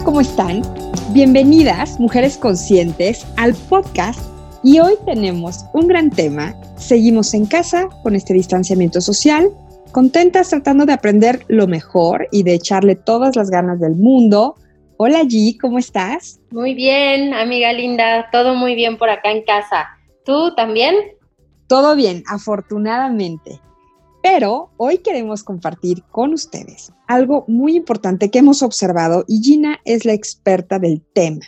Hola, ¿cómo están? Bienvenidas, mujeres conscientes, al podcast y hoy tenemos un gran tema. Seguimos en casa con este distanciamiento social, contentas tratando de aprender lo mejor y de echarle todas las ganas del mundo. Hola G, ¿cómo estás? Muy bien, amiga linda, todo muy bien por acá en casa. ¿Tú también? Todo bien, afortunadamente. Pero hoy queremos compartir con ustedes algo muy importante que hemos observado y Gina es la experta del tema.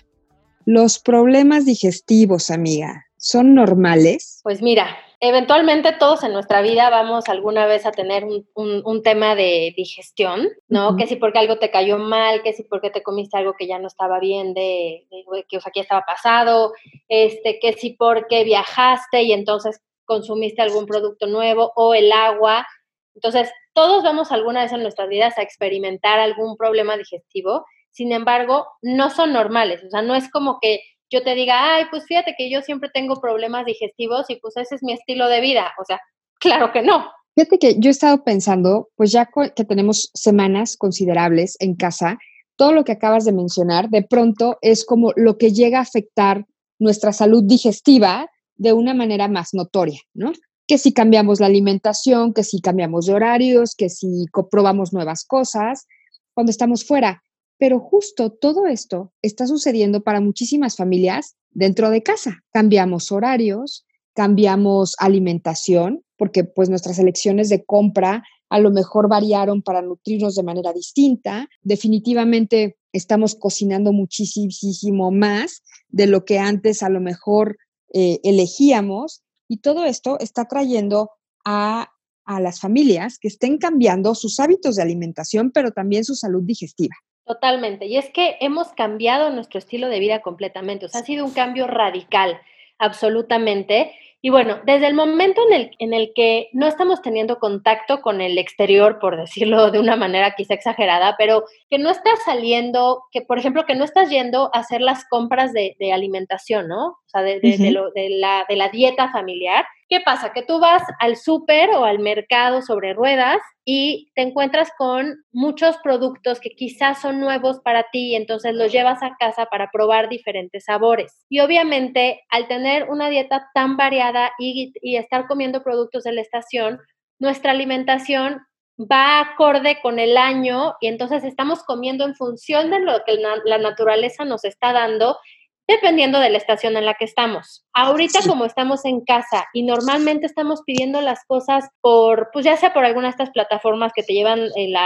Los problemas digestivos, amiga, ¿son normales? Pues mira, eventualmente todos en nuestra vida vamos alguna vez a tener un, tema de digestión, ¿no? Que si porque algo te cayó mal, que si porque te comiste algo que ya no estaba bien, de, que o sea, ya estaba pasado, este, que si porque viajaste y entonces consumiste algún producto nuevo o el agua. Entonces, todos vamos alguna vez en nuestras vidas a experimentar algún problema digestivo, sin embargo, no son normales, o sea, no es como que yo te diga, ay, pues fíjate que yo siempre tengo problemas digestivos y pues ese es mi estilo de vida, o sea, claro que no. Fíjate que yo he estado pensando, pues ya que tenemos semanas considerables en casa, todo lo que acabas de mencionar, de pronto es como lo que llega a afectar nuestra salud digestiva de una manera más notoria, ¿no? Que si cambiamos la alimentación, que si cambiamos de horarios, que si probamos nuevas cosas cuando estamos fuera. Pero justo todo esto está sucediendo para muchísimas familias dentro de casa. Cambiamos horarios, cambiamos alimentación, porque pues nuestras elecciones de compra a lo mejor variaron para nutrirnos de manera distinta. Definitivamente estamos cocinando muchísimo más de lo que antes a lo mejor eh, elegíamos y todo esto está trayendo a, a las familias que estén cambiando sus hábitos de alimentación, pero también su salud digestiva. Totalmente. Y es que hemos cambiado nuestro estilo de vida completamente. O sea, ha sido un cambio radical, absolutamente. Y bueno, desde el momento en el, en el que no estamos teniendo contacto con el exterior, por decirlo de una manera quizá exagerada, pero que no estás saliendo, que por ejemplo, que no estás yendo a hacer las compras de, alimentación, ¿no? O sea, de, de, la, de la dieta familiar, ¿Qué pasa? Que tú vas al súper o al mercado sobre ruedas y te encuentras con muchos productos que quizás son nuevos para ti y entonces los llevas a casa para probar diferentes sabores. Y obviamente al tener una dieta tan variada y, estar comiendo productos de la estación, nuestra alimentación va acorde con el año y entonces estamos comiendo en función de lo que la naturaleza nos está dando dependiendo de la estación en la que estamos. Ahorita como estamos en casa y normalmente estamos pidiendo las cosas por, pues ya sea por alguna de estas plataformas que te llevan el,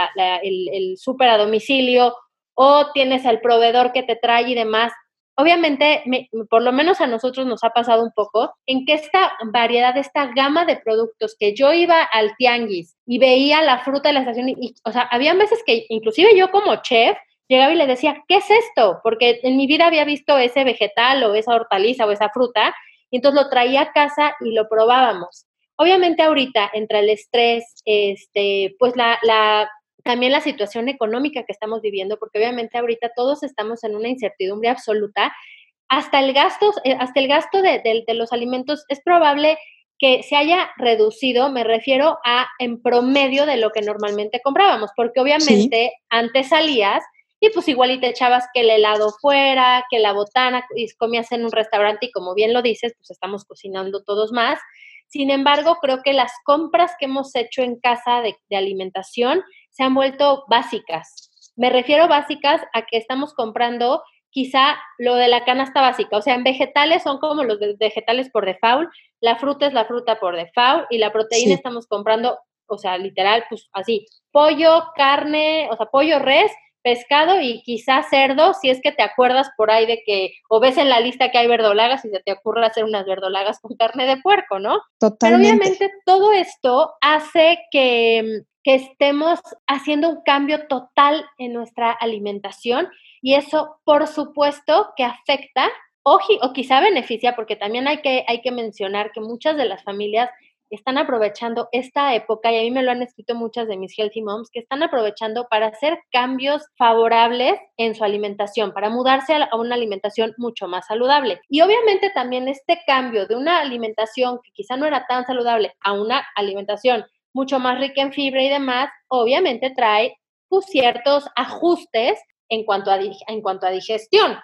el súper a domicilio o tienes al proveedor que te trae y demás, obviamente, por lo menos a nosotros nos ha pasado un poco en que esta variedad, esta gama de productos que yo iba al tianguis y veía la fruta de la estación, y, o sea, había veces que inclusive yo como chef llegaba y le decía, ¿qué es esto? Porque en mi vida había visto ese vegetal o esa hortaliza o esa fruta, y entonces lo traía a casa y lo probábamos. Obviamente ahorita, entre el estrés, este, pues la, la, también la situación económica que estamos viviendo, porque obviamente ahorita todos estamos en una incertidumbre absoluta, hasta el gasto, eh, hasta el gasto de, de los alimentos es probable que se haya reducido, me refiero a en promedio de lo que normalmente comprábamos, porque obviamente antes salías y pues igual y te echabas que el helado fuera, que la botana, y comías en un restaurante y como bien lo dices, pues estamos cocinando todos más. Sin embargo, creo que las compras que hemos hecho en casa de, alimentación se han vuelto básicas. Me refiero básicas a que estamos comprando quizá lo de la canasta básica. O sea, en vegetales son como los vegetales por default, la fruta es la fruta por default y la proteína estamos comprando o sea, literal, pues así, pollo, carne, o sea, pollo, res, pescado y quizás cerdo, si es que te acuerdas por ahí de que, o ves en la lista que hay verdolagas y se te ocurre hacer unas verdolagas con carne de puerco, ¿no? Totalmente. Pero obviamente todo esto hace que, que estemos haciendo un cambio total en nuestra alimentación y eso, por supuesto, que afecta o, o quizá beneficia, porque también hay que, hay que mencionar que muchas de las familias están aprovechando esta época, y a mí me lo han escrito muchas de mis healthy moms, que están aprovechando para hacer cambios favorables en su alimentación, para mudarse a, una alimentación mucho más saludable. Y obviamente también este cambio de una alimentación que quizá no era tan saludable a una alimentación mucho más rica en fibra y demás, obviamente trae pues, ciertos ajustes en cuanto a, en cuanto a digestión.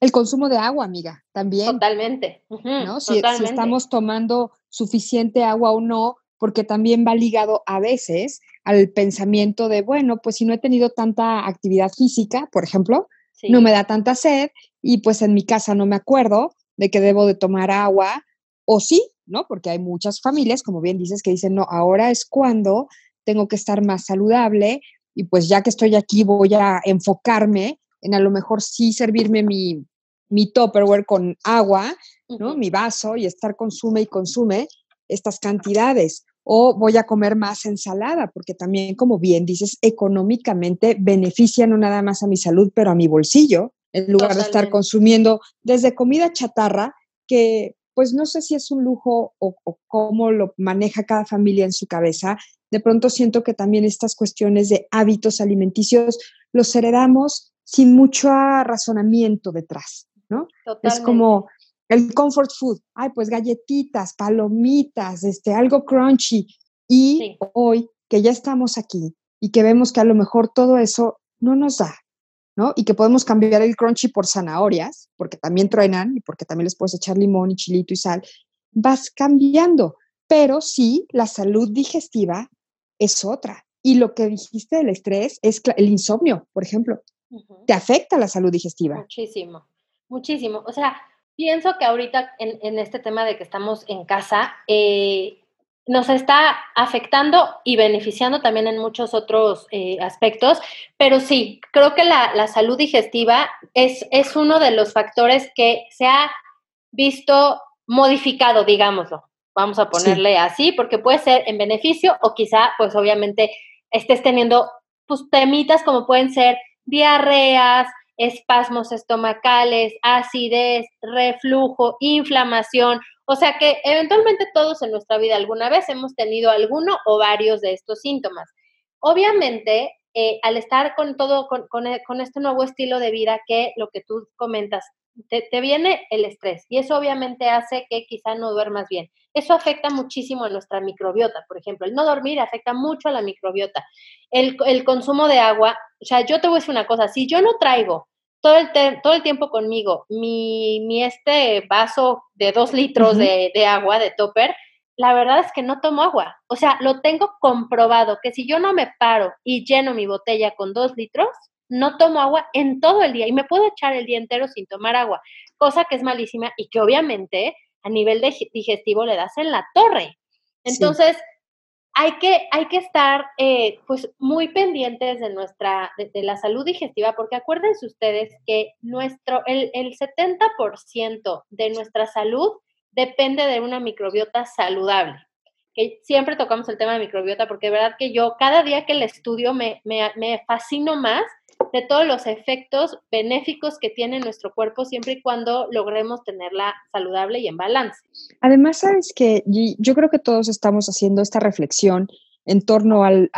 El consumo de agua, amiga, también. Totalmente. ¿no? Si, estamos tomando suficiente agua o no, porque también va ligado a veces al pensamiento de, bueno, pues si no he tenido tanta actividad física, por ejemplo, no me da tanta sed y pues en mi casa no me acuerdo de que debo de tomar agua, o sí, ¿no? Porque hay muchas familias, como bien dices, que dicen, no, ahora es cuando tengo que estar más saludable y pues ya que estoy aquí voy a enfocarme en a lo mejor sí servirme mi, mi Tupperware con agua, ¿no? Mi vaso y estar consume y consume estas cantidades. O voy a comer más ensalada, porque también, como bien dices, económicamente beneficia no nada más a mi salud, pero a mi bolsillo, en lugar de estar consumiendo desde comida chatarra, que pues no sé si es un lujo o, o, cómo lo maneja cada familia en su cabeza. De pronto siento que también estas cuestiones de hábitos alimenticios los heredamos sin mucho razonamiento detrás, ¿no? Es como el comfort food, ay, pues galletitas, palomitas, este, algo crunchy. Y hoy que ya estamos aquí y que vemos que a lo mejor todo eso no nos da, ¿no? Y que podemos cambiar el crunchy por zanahorias, porque también truenan y porque también les puedes echar limón y chilito y sal, vas cambiando. Pero sí, la salud digestiva es otra. Y lo que dijiste del estrés es el insomnio, por ejemplo te afecta la salud digestiva. Muchísimo, muchísimo. O sea, pienso que ahorita en, este tema de que estamos en casa, eh, nos está afectando y beneficiando también en muchos otros eh, aspectos, pero sí, creo que la, salud digestiva es, es uno de los factores que se ha visto modificado, digámoslo. Vamos a ponerle así, porque puede ser en beneficio o quizá, pues obviamente, estés teniendo pues, temitas como pueden ser diarreas, espasmos estomacales, acidez, reflujo, inflamación. O sea que eventualmente todos en nuestra vida alguna vez hemos tenido alguno o varios de estos síntomas. Obviamente, eh, al estar con todo, con, e, con, este nuevo estilo de vida que lo que tú comentas, te, te, viene el estrés y eso obviamente hace que quizá no duermas bien. Eso afecta muchísimo a nuestra microbiota, por ejemplo. El no dormir afecta mucho a la microbiota. El, el consumo de agua, o sea, yo te voy a decir una cosa, si yo no traigo todo el, todo el tiempo conmigo mi, mi, este vaso de dos litros de, de agua, de topper, la verdad es que no tomo agua. O sea, lo tengo comprobado que si yo no me paro y lleno mi botella con dos litros, no tomo agua en todo el día y me puedo echar el día entero sin tomar agua, cosa que es malísima y que obviamente a nivel digestivo le das en la torre. Entonces, hay, que, hay que estar eh, pues muy pendientes de nuestra, de, la salud digestiva, porque acuérdense ustedes que nuestro, el, el 70% de nuestra salud depende de una microbiota saludable. Que siempre tocamos el tema de microbiota, porque de verdad que yo cada día que el estudio me, me, me fascino más de todos los efectos benéficos que tiene nuestro cuerpo siempre y cuando logremos tenerla saludable y en balance. Además, sabes que yo creo que todos estamos haciendo esta reflexión en torno al,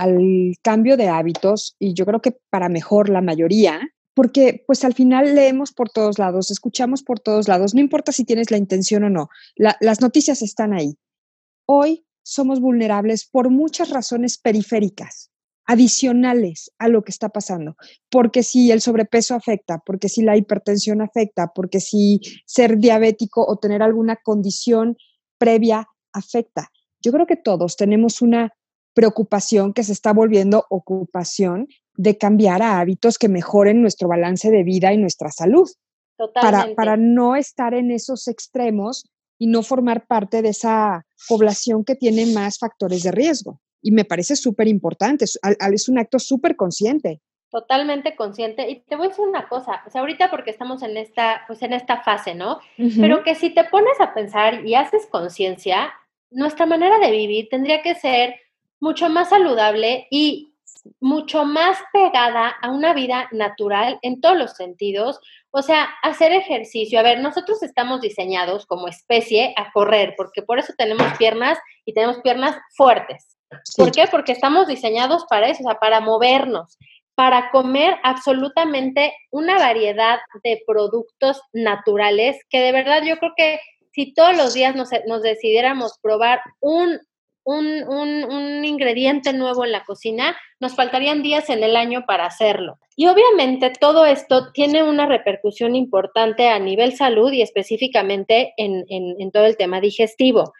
cambio de hábitos y yo creo que para mejor la mayoría, porque pues al final leemos por todos lados, escuchamos por todos lados, no importa si tienes la intención o no, las noticias están ahí. Hoy somos vulnerables por muchas razones periféricas adicionales a lo que está pasando, porque si el sobrepeso afecta, porque si la hipertensión afecta, porque si ser diabético o tener alguna condición previa afecta. Yo creo que todos tenemos una preocupación que se está volviendo ocupación de cambiar a hábitos que mejoren nuestro balance de vida y nuestra salud. Para, para no estar en esos extremos y no formar parte de esa población que tiene más factores de riesgo. Y me parece súper importante, es, es un acto súper consciente totalmente consciente. Y te voy a decir una cosa, o sea, ahorita porque estamos en esta, pues en esta fase, ¿no? Pero que si te pones a pensar y haces conciencia, nuestra manera de vivir tendría que ser mucho más saludable y mucho más pegada a una vida natural en todos los sentidos. O sea, hacer ejercicio. A ver, nosotros estamos diseñados como especie a correr, porque por eso tenemos piernas y tenemos piernas fuertes. ¿Por qué? Porque estamos diseñados para eso, o sea, para movernos para comer absolutamente una variedad de productos naturales que de verdad yo creo que si todos los días nos, decidiéramos probar un, un, un, ingrediente nuevo en la cocina, nos faltarían días en el año para hacerlo. Y obviamente todo esto tiene una repercusión importante a nivel salud y específicamente en, en todo el tema digestivo.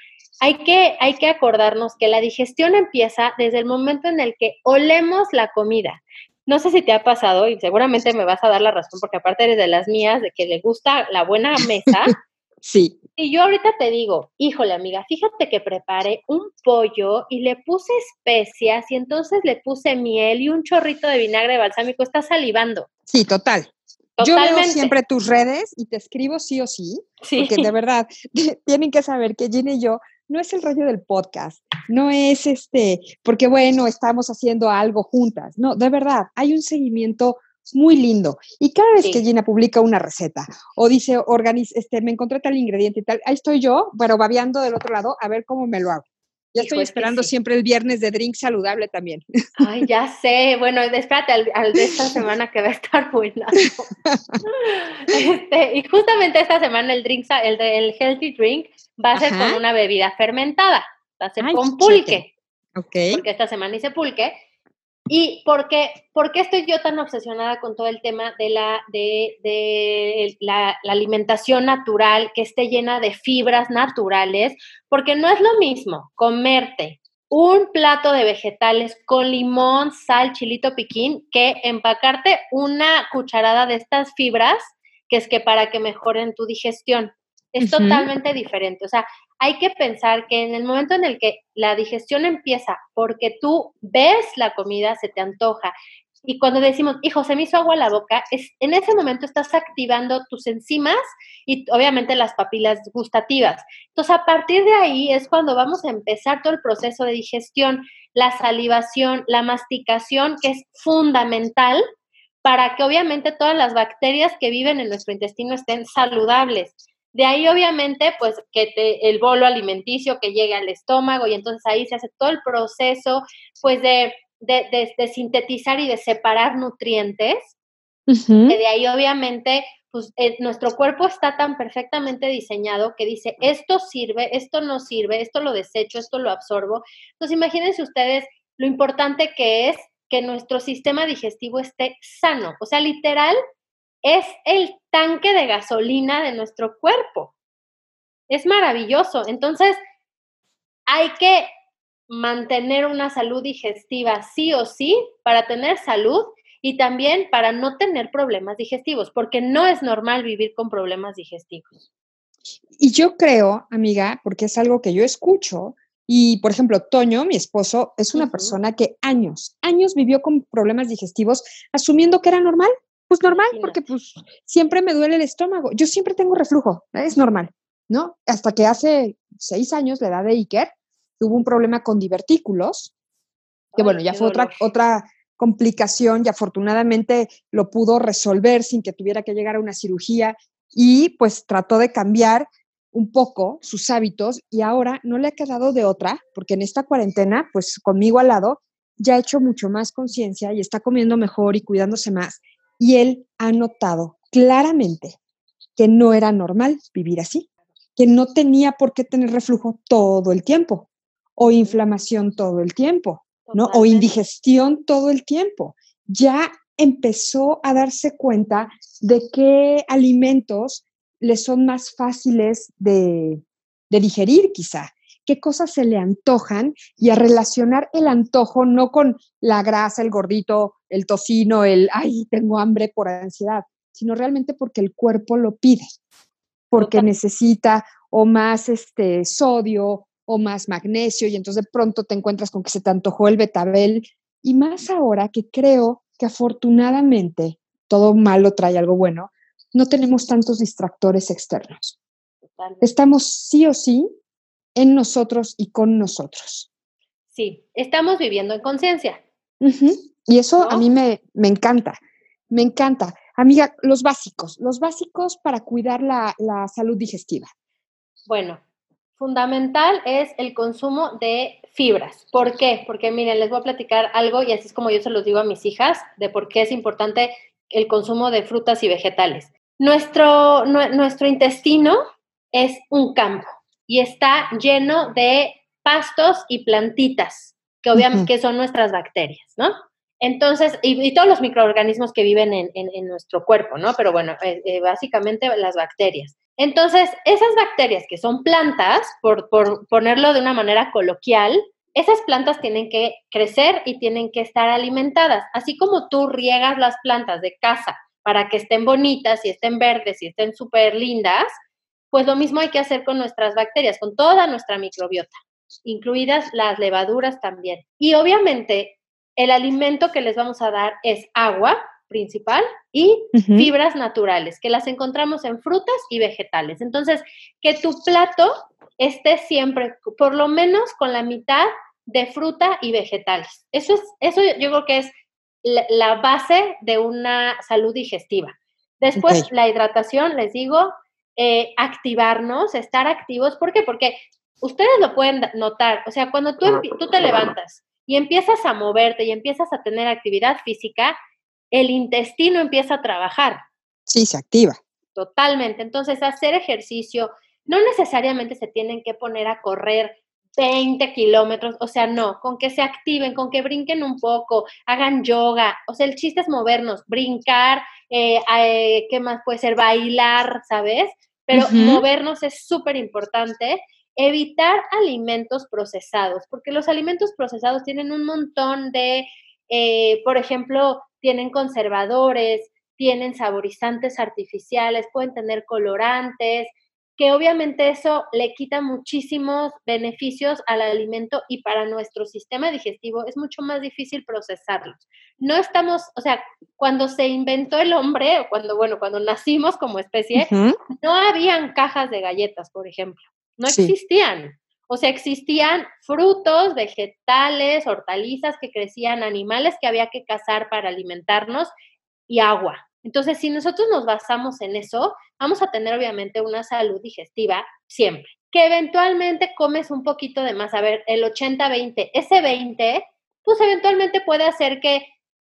Hay que, hay que acordarnos que la digestión empieza desde el momento en el que olemos la comida. No sé si te ha pasado y seguramente me vas a dar la razón porque aparte eres de las mías, de que le gusta la buena mesa. sí. Y yo ahorita te digo, híjole amiga, fíjate que preparé un pollo y le puse especias y entonces le puse miel y un chorrito de vinagre balsámico, estás salivando. Sí, total. Totalmente. Yo veo siempre tus redes y te escribo sí o sí, sí. porque de verdad tienen que saber que Gina y yo no es el rollo del podcast, no es este, porque bueno, estamos haciendo algo juntas, no, de verdad, hay un seguimiento muy lindo. Y cada vez que Gina publica una receta o dice, este, me encontré tal ingrediente y tal, ahí estoy yo, pero babeando del otro lado a ver cómo me lo hago. Ya estoy esperando siempre el viernes de drink saludable también. Ay, ya sé. Bueno, espérate al, de esta semana que va a estar buena. Este, y justamente esta semana el drink, el, el healthy drink va a ser con una bebida fermentada. Va a ser con pulque. Ok. Porque esta semana hice pulque. ¿Y por qué, estoy yo tan obsesionada con todo el tema de, la, de, la, alimentación natural, que esté llena de fibras naturales? Porque no es lo mismo comerte un plato de vegetales con limón, sal, chilito piquín, que empacarte una cucharada de estas fibras, que es que para que mejoren tu digestión. Es totalmente diferente. O sea, hay que pensar que en el momento en el que la digestión empieza porque tú ves la comida, se te antoja. Y cuando decimos, hijo, se me hizo agua a la boca, es, en ese momento estás activando tus enzimas y obviamente las papilas gustativas. Entonces, a partir de ahí es cuando vamos a empezar todo el proceso de digestión, la salivación, la masticación, que es fundamental para que obviamente todas las bacterias que viven en nuestro intestino estén saludables. De ahí, obviamente, pues que el bolo alimenticio que llegue al estómago y entonces ahí se hace todo el proceso, pues de, de, sintetizar y de separar nutrientes. Que de ahí, obviamente, pues eh, nuestro cuerpo está tan perfectamente diseñado que dice, esto sirve, esto no sirve, esto lo desecho, esto lo absorbo. Entonces, imagínense ustedes lo importante que es que nuestro sistema digestivo esté sano. O sea, literal, es el tanque de gasolina de nuestro cuerpo. Es maravilloso. Entonces, hay que mantener una salud digestiva sí o sí para tener salud y también para no tener problemas digestivos, porque no es normal vivir con problemas digestivos. Y yo creo, amiga, porque es algo que yo escucho, y por ejemplo, Toño, mi esposo, es una persona que años, años vivió con problemas digestivos, asumiendo que era normal. Pues normal, porque pues siempre me duele el estómago. Yo siempre tengo reflujo, es normal, ¿no? Hasta que hace seis años, la edad de Iker, tuvo un problema con divertículos, que bueno, ya fue otra, otra complicación y afortunadamente lo pudo resolver sin que tuviera que llegar a una cirugía y pues trató de cambiar un poco sus hábitos y ahora no le ha quedado de otra, porque en esta cuarentena, pues conmigo al lado, ya ha hecho mucho más conciencia y está comiendo mejor y cuidándose más y él ha notado claramente que no era normal vivir así, que no tenía por qué tener reflujo todo el tiempo o inflamación todo el tiempo, ¿no? O indigestión todo el tiempo. Ya empezó a darse cuenta de qué alimentos le son más fáciles de, de digerir quizá qué cosas se le antojan y a relacionar el antojo no con la grasa, el gordito, el tocino, el, ay, tengo hambre por ansiedad, sino realmente porque el cuerpo lo pide, porque necesita o más este, sodio o más magnesio y entonces de pronto te encuentras con que se te antojó el betabel y más ahora que creo que afortunadamente todo malo trae algo bueno, no tenemos tantos distractores externos. Estamos sí o sí en nosotros y con nosotros. Sí, estamos viviendo en conciencia. Y eso a mí me, me, encanta, me encanta. Amiga, los básicos, los básicos para cuidar la, la salud digestiva. Bueno, fundamental es el consumo de fibras. ¿Por qué? Porque miren, les voy a platicar algo y así es como yo se los digo a mis hijas de por qué es importante el consumo de frutas y vegetales. Nuestro, nuestro intestino es un campo y está lleno de pastos y plantitas, que obviamente son nuestras bacterias, ¿no? Entonces, y, todos los microorganismos que viven en, nuestro cuerpo, ¿no? Pero bueno, eh, eh, básicamente las bacterias. Entonces, esas bacterias que son plantas, por, por ponerlo de una manera coloquial, esas plantas tienen que crecer y tienen que estar alimentadas. Así como tú riegas las plantas de casa para que estén bonitas y estén verdes y estén súper lindas, pues lo mismo hay que hacer con nuestras bacterias, con toda nuestra microbiota, incluidas las levaduras también. Y obviamente el alimento que les vamos a dar es agua principal y fibras naturales, que las encontramos en frutas y vegetales. Entonces, que tu plato esté siempre, por lo menos con la mitad de fruta y vegetales. Eso es, eso yo creo que es la, base de una salud digestiva. Después, la hidratación, les digo, eh, activarnos, estar activos. ¿Por qué? Porque ustedes lo pueden notar. O sea, cuando tú, tú te levantas y empiezas a moverte y empiezas a tener actividad física, el intestino empieza a trabajar. Sí, se activa. Totalmente. Entonces, hacer ejercicio, no necesariamente se tienen que poner a correr 20 kilómetros, o sea, no, con que se activen, con que brinquen un poco, hagan yoga, o sea, el chiste es movernos, brincar, eh, eh, ¿qué más puede ser? Bailar, ¿sabes? Pero movernos es súper importante. Evitar alimentos procesados, porque los alimentos procesados tienen un montón de, eh, por ejemplo, tienen conservadores, tienen saborizantes artificiales, pueden tener colorantes, que obviamente eso le quita muchísimos beneficios al alimento y para nuestro sistema digestivo es mucho más difícil procesarlos. No estamos, o sea, cuando se inventó el hombre, o cuando, bueno, cuando nacimos como especie, no habían cajas de galletas, por ejemplo, no existían. O sea, existían frutos, vegetales, hortalizas que crecían, animales que había que cazar para alimentarnos y agua. Entonces, si nosotros nos basamos en eso, vamos a tener obviamente una salud digestiva siempre. Que eventualmente comes un poquito de más, a ver, el 80-20, ese 20, pues eventualmente puede hacer que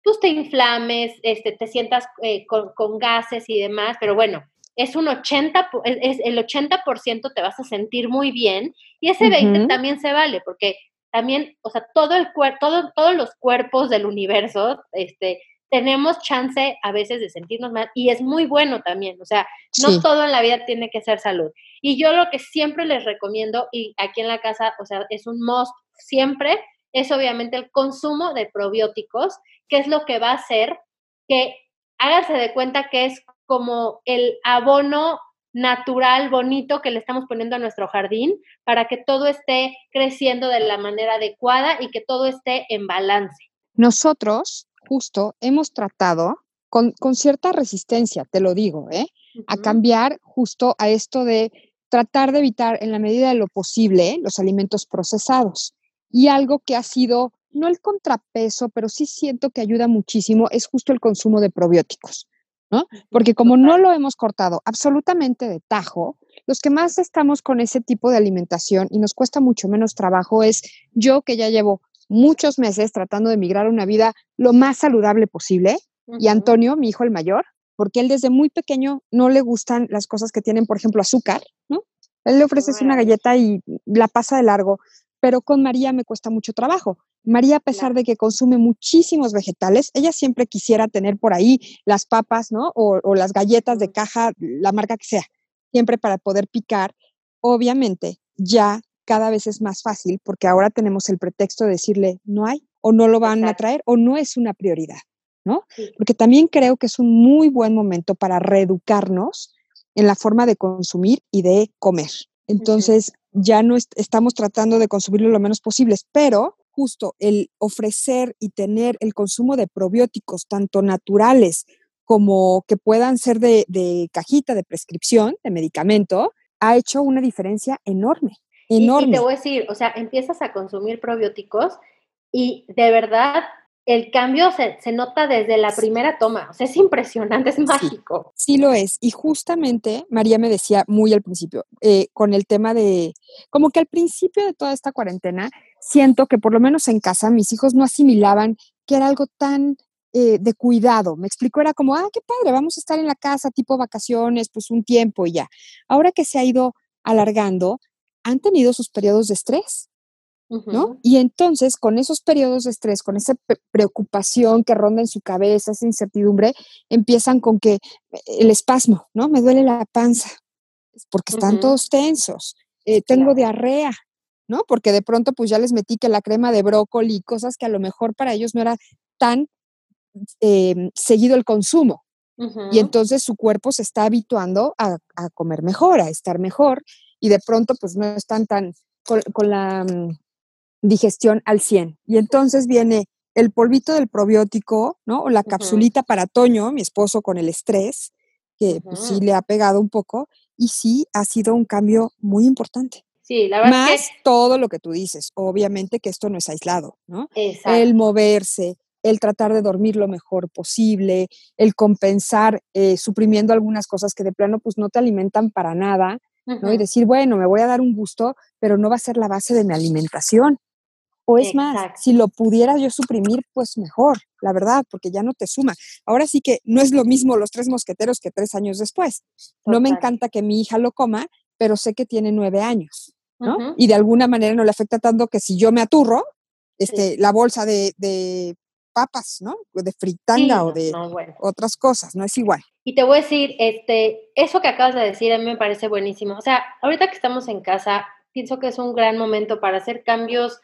pues te inflames, este, te sientas eh, con, gases y demás, pero bueno, es un 80, es, el 80% te vas a sentir muy bien y ese 20 también se vale, porque también, o sea, todo el cuerpo, todo, todos los cuerpos del universo, este, tenemos chance a veces de sentirnos mal y es muy bueno también, o sea, no todo en la vida tiene que ser salud. Y yo lo que siempre les recomiendo, y aquí en la casa, o sea, es un must siempre, es obviamente el consumo de probióticos, que es lo que va a hacer que háganse de cuenta que es como el abono natural, bonito que le estamos poniendo a nuestro jardín para que todo esté creciendo de la manera adecuada y que todo esté en balance. Nosotros justo hemos tratado con, cierta resistencia, te lo digo, ¿eh? a cambiar justo a esto de tratar de evitar en la medida de lo posible los alimentos procesados. Y algo que ha sido, no el contrapeso, pero sí siento que ayuda muchísimo, es justo el consumo de probióticos, ¿no? Porque como no lo hemos cortado absolutamente de tajo, los que más estamos con ese tipo de alimentación y nos cuesta mucho menos trabajo es yo que ya llevo muchos meses tratando de migrar a una vida lo más saludable posible. Y Antonio, mi hijo el mayor, porque él desde muy pequeño no le gustan las cosas que tienen, por ejemplo, azúcar, ¿no? Él le ofreces una galleta y la pasa de largo, pero con María me cuesta mucho trabajo. María, a pesar de que consume muchísimos vegetales, ella siempre quisiera tener por ahí las papas, ¿no? O, o las galletas de caja, la marca que sea, siempre para poder picar. Obviamente, ya cada vez es más fácil porque ahora tenemos el pretexto de decirle no hay o no lo van a traer o no es una prioridad, ¿no? Porque también creo que es un muy buen momento para reeducarnos en la forma de consumir y de comer. Entonces, ya no estamos tratando de consumirlo lo menos posible, pero justo el ofrecer y tener el consumo de probióticos, tanto naturales como que puedan ser de, de cajita, de prescripción, de medicamento, ha hecho una diferencia enorme. Enorme. Y, te voy a decir, o sea, empiezas a consumir probióticos y de verdad el cambio se, se, nota desde la primera toma. O sea, es impresionante, es mágico. Sí, lo es. Y justamente María me decía muy al principio, eh, con el tema de, como que al principio de toda esta cuarentena, siento que por lo menos en casa mis hijos no asimilaban que era algo tan eh, de cuidado. Me explicó, era como, ah, qué padre, vamos a estar en la casa tipo vacaciones, pues un tiempo y ya. Ahora que se ha ido alargando, han tenido sus periodos de estrés ¿no? Y entonces, con esos periodos de estrés, con esa preocupación que ronda en su cabeza, esa incertidumbre, empiezan con que eh, el espasmo, ¿no? Me duele la panza, porque están todos tensos, eh, tengo diarrea, ¿no? Porque de pronto pues ya les metí que la crema de brócoli, cosas que a lo mejor para ellos no era tan em, seguido el consumo. Y entonces su cuerpo se está habituando a, comer mejor, a estar mejor, y de pronto pues no están tan con la mm, digestión al 100. Y entonces viene el polvito del probiótico, ¿no? O la capsulita para Toño, mi esposo con el estrés, que pues, sí le ha pegado un poco, y sí ha sido un cambio muy importante. Sí, la verdad. Más todo lo que tú dices, obviamente que esto no es aislado, ¿no? El moverse, el tratar de dormir lo mejor posible, el compensar eh, suprimiendo algunas cosas que de plano pues no te alimentan para nada, ¿no? Y decir, bueno, me voy a dar un gusto, pero no va a ser la base de mi alimentación. O es más, si lo pudiera yo suprimir, pues mejor, la verdad, porque ya no te suma. Ahora sí que no es lo mismo los tres mosqueteros que tres años después. No me encanta que mi hija lo coma, pero sé que tiene nueve años, ¿no? Y de alguna manera no le afecta tanto que si yo me aturro, este, la bolsa de, papas, ¿no? De fritanga o de otras cosas, no es igual. Y te voy a decir, este, eso que acabas de decir a mí me parece buenísimo. O sea, ahorita que estamos en casa, pienso que es un gran momento para hacer cambios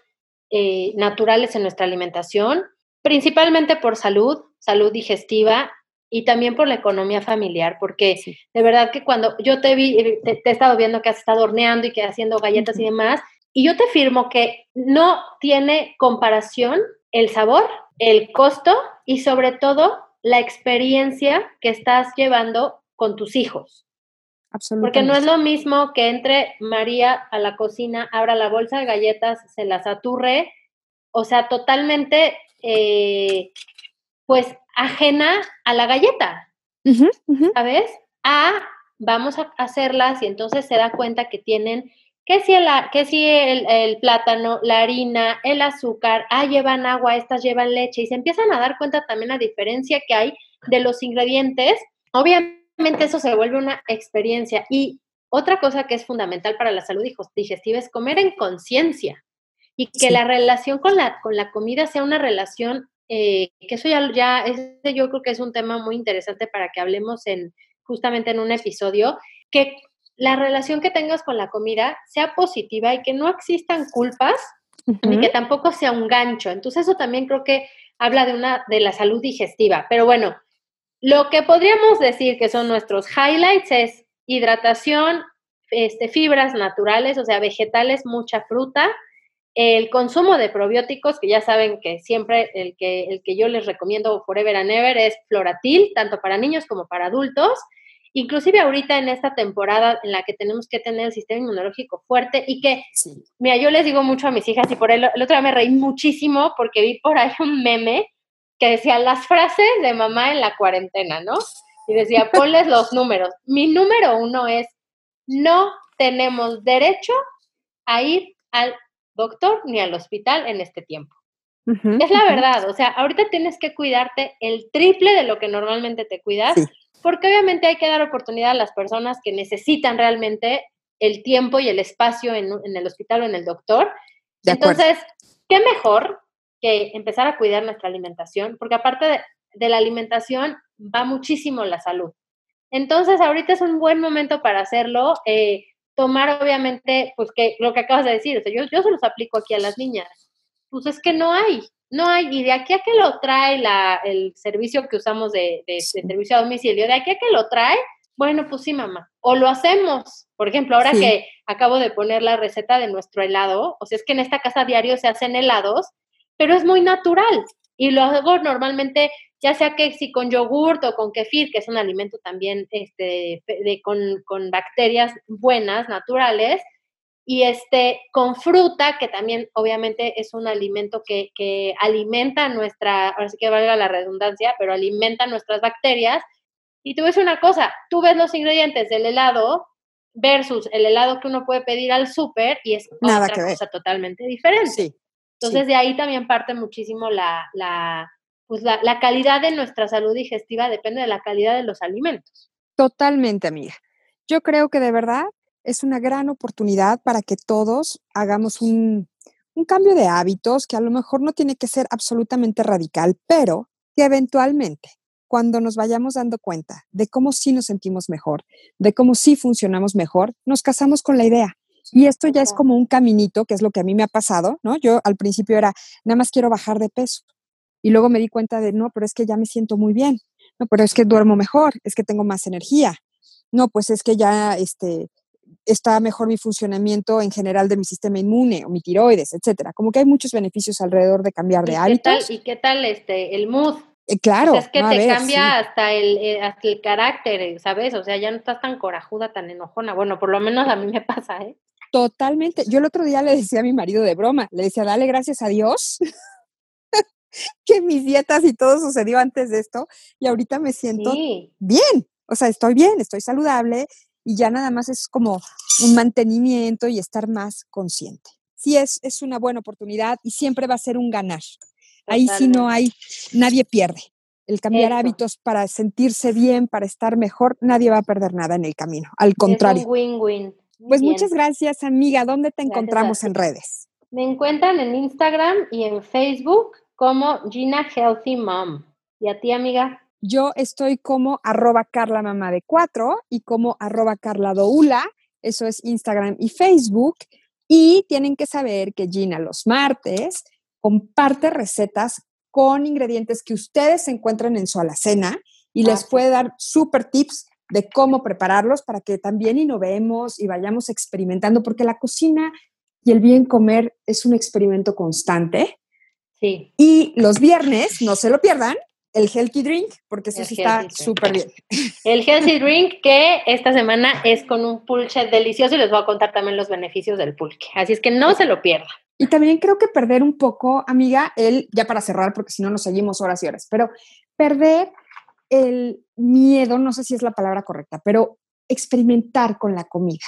eh, naturales en nuestra alimentación, principalmente por salud, salud digestiva y también por la economía familiar, porque de verdad que cuando yo te vi, eh, te, he estado viendo que has estado horneando y que haciendo galletas y demás, y yo te firmo que no tiene comparación el sabor, el costo y sobre todo la experiencia que estás llevando con tus hijos. Porque no es lo mismo que entre María a la cocina, abra la bolsa de galletas, se las aturre, o sea, totalmente, eh, pues, ajena a la galleta, ¿sabes? A, vamos a hacerlas y entonces se da cuenta que tienen, que si, el, que si el, el plátano, la harina, el azúcar, ah, llevan agua, estas llevan leche y se empiezan a dar cuenta también la diferencia que hay de los ingredientes. Obviamente, eso se vuelve una experiencia. Y otra cosa que es fundamental para la salud digestiva es comer en conciencia y que la relación con la, con la comida sea una relación, eh, que eso ya, ya yo creo que es un tema muy interesante para que hablemos en justamente en un episodio, que la relación que tengas con la comida sea positiva y que no existan culpas ni que tampoco sea un gancho. Entonces eso también creo que habla de una de la salud digestiva. Pero bueno, lo que podríamos decir que son nuestros highlights es hidratación, este, fibras naturales, o sea, vegetales, mucha fruta, el consumo de probióticos, que ya saben que siempre el que, el que yo les recomiendo forever and ever es Floratil, tanto para niños como para adultos. Inclusive ahorita en esta temporada en la que tenemos que tener el sistema inmunológico fuerte y que, mira, yo les digo mucho a mis hijas y por el, el otro día me reí muchísimo porque vi por ahí un meme que decía las frases de mamá en la cuarentena, ¿no? Y decía, ponles los números. Mi número uno es, no tenemos derecho a ir al doctor ni al hospital en este tiempo. es la verdad, o sea, ahorita tienes que cuidarte el triple de lo que normalmente te cuidas, porque obviamente hay que dar oportunidad a las personas que necesitan realmente el tiempo y el espacio en, el hospital o en el doctor. Entonces, ¿qué mejor que empezar a cuidar nuestra alimentación, porque aparte de, la alimentación va muchísimo la salud. Entonces, ahorita es un buen momento para hacerlo. Eh, tomar, obviamente, pues que lo que acabas de decir, o sea, yo, yo se los aplico aquí a las niñas. Pues es que no hay, no hay. Y de aquí a que lo trae la, el servicio que usamos de, de, servicio a domicilio, de aquí a que lo trae, Bueno, pues sí, mamá. O lo hacemos. Por ejemplo, ahora que acabo de poner la receta de nuestro helado, o sea, es que en esta casa diario se hacen helados, pero es muy natural. Y lo hago normalmente, ya sea que si con yogurt o con kefir, que es un alimento también este, de, con, con bacterias buenas, naturales, y este con fruta, que también obviamente es un alimento que, que alimenta nuestra, ahora sí que valga la redundancia, pero alimenta nuestras bacterias. Y tú ves una cosa, tú ves los ingredientes del helado versus el helado que uno puede pedir al súper y es otra cosa totalmente diferente. Entonces de ahí también parte muchísimo la, la, pues la, la calidad de nuestra salud digestiva, depende de la calidad de los alimentos. Totalmente, amiga. Yo creo que de verdad es una gran oportunidad para que todos hagamos un, cambio de hábitos que a lo mejor no tiene que ser absolutamente radical, pero que eventualmente, cuando nos vayamos dando cuenta de cómo sí nos sentimos mejor, de cómo sí funcionamos mejor, nos casamos con la idea. Y esto ya es como un caminito, que es lo que a mí me ha pasado, ¿no? Yo al principio era, nada más quiero bajar de peso. Y luego me di cuenta de, no, pero es que ya me siento muy bien. No, pero es que duermo mejor, es que tengo más energía. No, pues es que ya, este, está mejor mi funcionamiento en general de mi sistema inmune o mi tiroides, etcétera. Como que hay muchos beneficios alrededor de cambiar de hábitos. ¿Y qué tal este, el mood? Eh, claro. es que te cambia hasta, el, eh, hasta el carácter, eh, ¿sabes? O sea, ya no estás tan corajuda, tan enojona. Bueno, por lo menos a mí me pasa, ¿eh? Totalmente. Yo el otro día le decía a mi marido de broma, le decía, dale gracias a Dios que mis dietas y todo sucedió antes de esto y ahorita me siento bien. O sea, estoy bien, estoy saludable y ya nada más es como un mantenimiento y estar más consciente. Sí, es, es una buena oportunidad y siempre va a ser un ganar. Ahí sí no hay, nadie pierde. El cambiar hábitos para sentirse bien, para estar mejor, nadie va a perder nada en el camino. Al contrario. win-win. Pues muchas gracias, amiga. ¿Dónde te encontramos en redes? Me encuentran en Instagram y en Facebook como Gina Healthy Mom. ¿Y a ti, amiga? Yo estoy como arroba Carla Mamá de cuatro y como arroba Carla Doula, eso es Instagram y Facebook. Y tienen que saber que Gina los martes comparte recetas con ingredientes que ustedes encuentren en su alacena y les puede dar súper tips de cómo prepararlos para que también innovemos y vayamos experimentando, porque la cocina y el bien comer es un experimento constante. Sí. Y los viernes, no se lo pierdan, el healthy drink, porque eso sí está súper bien. El healthy drink que esta semana es con un pulque delicioso y les voy a contar también los beneficios del pulque. Así es que no se lo pierda. Y también creo que perder un poco, amiga, el, ya para cerrar, porque si no nos seguimos horas y horas, pero perder el miedo, no sé si es la palabra correcta, pero experimentar con la comida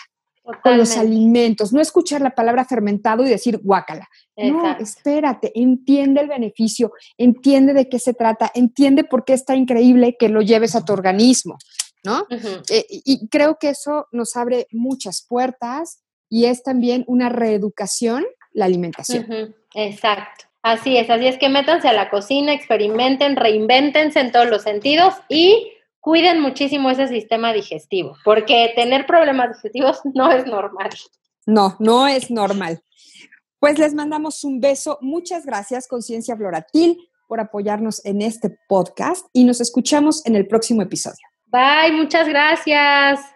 con los alimentos, no escuchar la palabra fermentado y decir guácala. No, espérate, entiende el beneficio, entiende de qué se trata, entiende por qué está increíble que lo lleves a tu organismo, ¿no? Eh, y creo que eso nos abre muchas puertas y es también una reeducación la alimentación. Exacto. Así es, así es que métanse a la cocina, experimenten, reinvéntense en todos los sentidos y cuiden muchísimo ese sistema digestivo, porque tener problemas digestivos no es normal. No, no es normal. Pues les mandamos un beso. Muchas gracias, Conciencia Floratil, por apoyarnos en este podcast y nos escuchamos en el próximo episodio. Bye, muchas gracias.